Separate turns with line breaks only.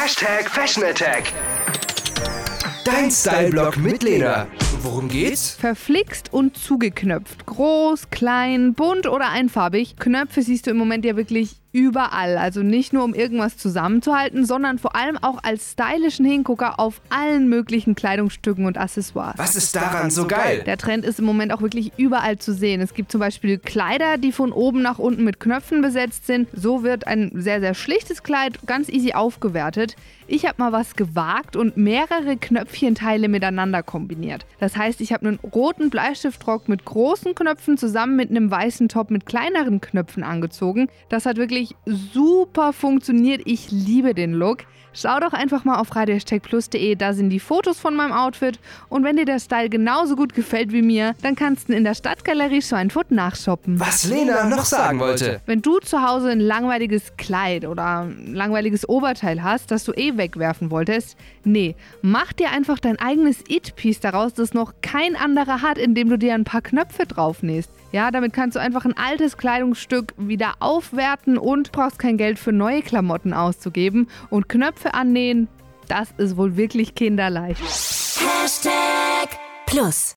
Hashtag Fashion Attack. Dein Style-Blog mit Lena. Worum geht's?
Verflixt und zugeknöpft. Groß, klein, bunt oder einfarbig. Knöpfe siehst du im Moment ja wirklich überall. Also nicht nur um irgendwas zusammenzuhalten, sondern vor allem auch als stylischen Hingucker auf allen möglichen Kleidungsstücken und Accessoires.
Was ist daran so geil?
Der Trend ist im Moment auch wirklich überall zu sehen. Es gibt zum Beispiel Kleider, die von oben nach unten mit Knöpfen besetzt sind. So wird ein sehr, sehr schlichtes Kleid ganz easy aufgewertet. Ich habe mal was gewagt und mehrere Knöpfchenteile miteinander kombiniert. Das heißt, ich habe einen roten Bleistiftrock mit großen Knöpfen zusammen mit einem weißen Top mit kleineren Knöpfen angezogen. Das hat wirklich super funktioniert. Ich liebe den Look. Schau doch einfach mal auf radiocheckplus.de, da sind die Fotos von meinem Outfit. Und wenn dir der Style genauso gut gefällt wie mir, dann kannst du in der Stadtgalerie so ein Foto nachshoppen.
Was Lena noch sagen wollte.
Wenn du zu Hause ein langweiliges Kleid oder ein langweiliges Oberteil hast, das du eh wegwerfen wolltest, nee, mach dir einfach dein eigenes It-Piece daraus, das noch kein anderer hat, indem du dir ein paar Knöpfe draufnähst. Ja, damit kannst du einfach ein altes Kleidungsstück wieder aufwerten und brauchst kein Geld für neue Klamotten auszugeben. Und Knöpfe annähen, das ist wohl wirklich kinderleicht.
Hashtag Plus.